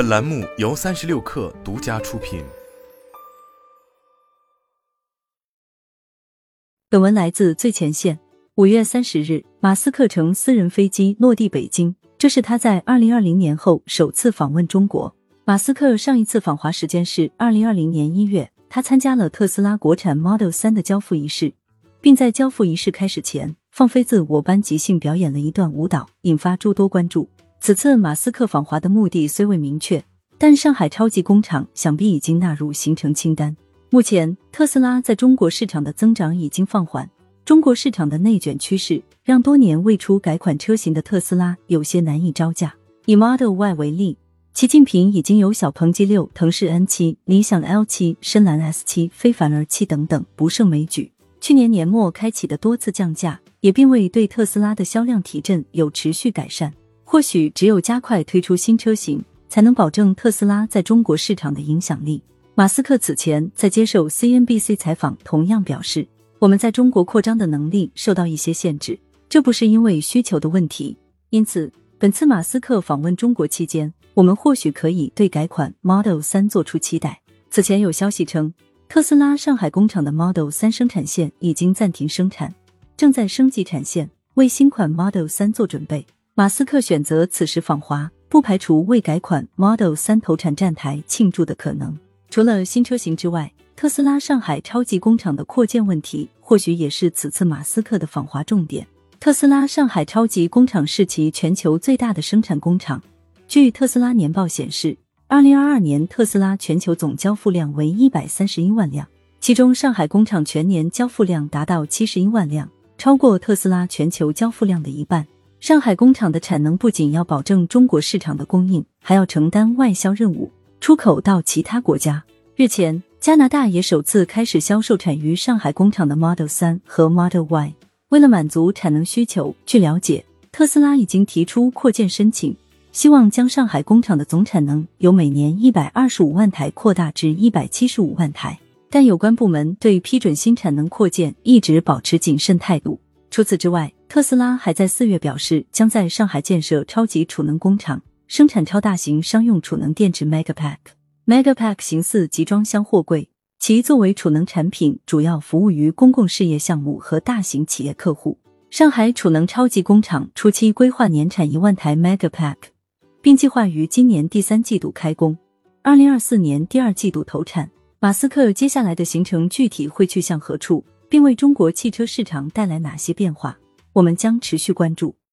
本栏目由三十六氪独家出品。本文来自最前线。五月三十日，马斯克乘私人飞机落地北京，这是他在二零二零年后首次访问中国。马斯克上一次访华时间是二零二零年一月，他参加了特斯拉国产 Model 三的交付仪式，并在交付仪式开始前放飞自我般即兴表演了一段舞蹈，引发诸多关注。此次马斯克访华的目的虽未明确，但上海超级工厂想必已经纳入行程清单。目前，特斯拉在中国市场的增长已经放缓，中国市场的内卷趋势让多年未出改款车型的特斯拉有些难以招架。以 Model Y 为例，其竞品已经有小鹏 G 六、腾势 N 七、理想 L 七、深蓝 S 七、非凡 R 七等等，不胜枚举。去年年末开启的多次降价，也并未对特斯拉的销量提振有持续改善。或许只有加快推出新车型，才能保证特斯拉在中国市场的影响力。马斯克此前在接受 CNBC 采访，同样表示，我们在中国扩张的能力受到一些限制，这不是因为需求的问题。因此，本次马斯克访问中国期间，我们或许可以对改款 Model 三做出期待。此前有消息称，特斯拉上海工厂的 Model 三生产线已经暂停生产，正在升级产线，为新款 Model 三做准备。马斯克选择此时访华，不排除为改款 Model 三投产站台庆祝的可能。除了新车型之外，特斯拉上海超级工厂的扩建问题，或许也是此次马斯克的访华重点。特斯拉上海超级工厂是其全球最大的生产工厂。据特斯拉年报显示，二零二二年特斯拉全球总交付量为一百三十一万辆，其中上海工厂全年交付量达到七十一万辆，超过特斯拉全球交付量的一半。上海工厂的产能不仅要保证中国市场的供应，还要承担外销任务，出口到其他国家。日前，加拿大也首次开始销售产于上海工厂的 Model 三和 Model Y。为了满足产能需求，据了解，特斯拉已经提出扩建申请，希望将上海工厂的总产能由每年一百二十五万台扩大至一百七十五万台。但有关部门对批准新产能扩建一直保持谨慎态度。除此之外，特斯拉还在四月表示，将在上海建设超级储能工厂，生产超大型商用储能电池 Megapack。Megapack 形似集装箱货柜，其作为储能产品，主要服务于公共事业项目和大型企业客户。上海储能超级工厂初期规划年产一万台 Megapack，并计划于今年第三季度开工，二零二四年第二季度投产。马斯克接下来的行程具体会去向何处，并为中国汽车市场带来哪些变化？我们将持续关注。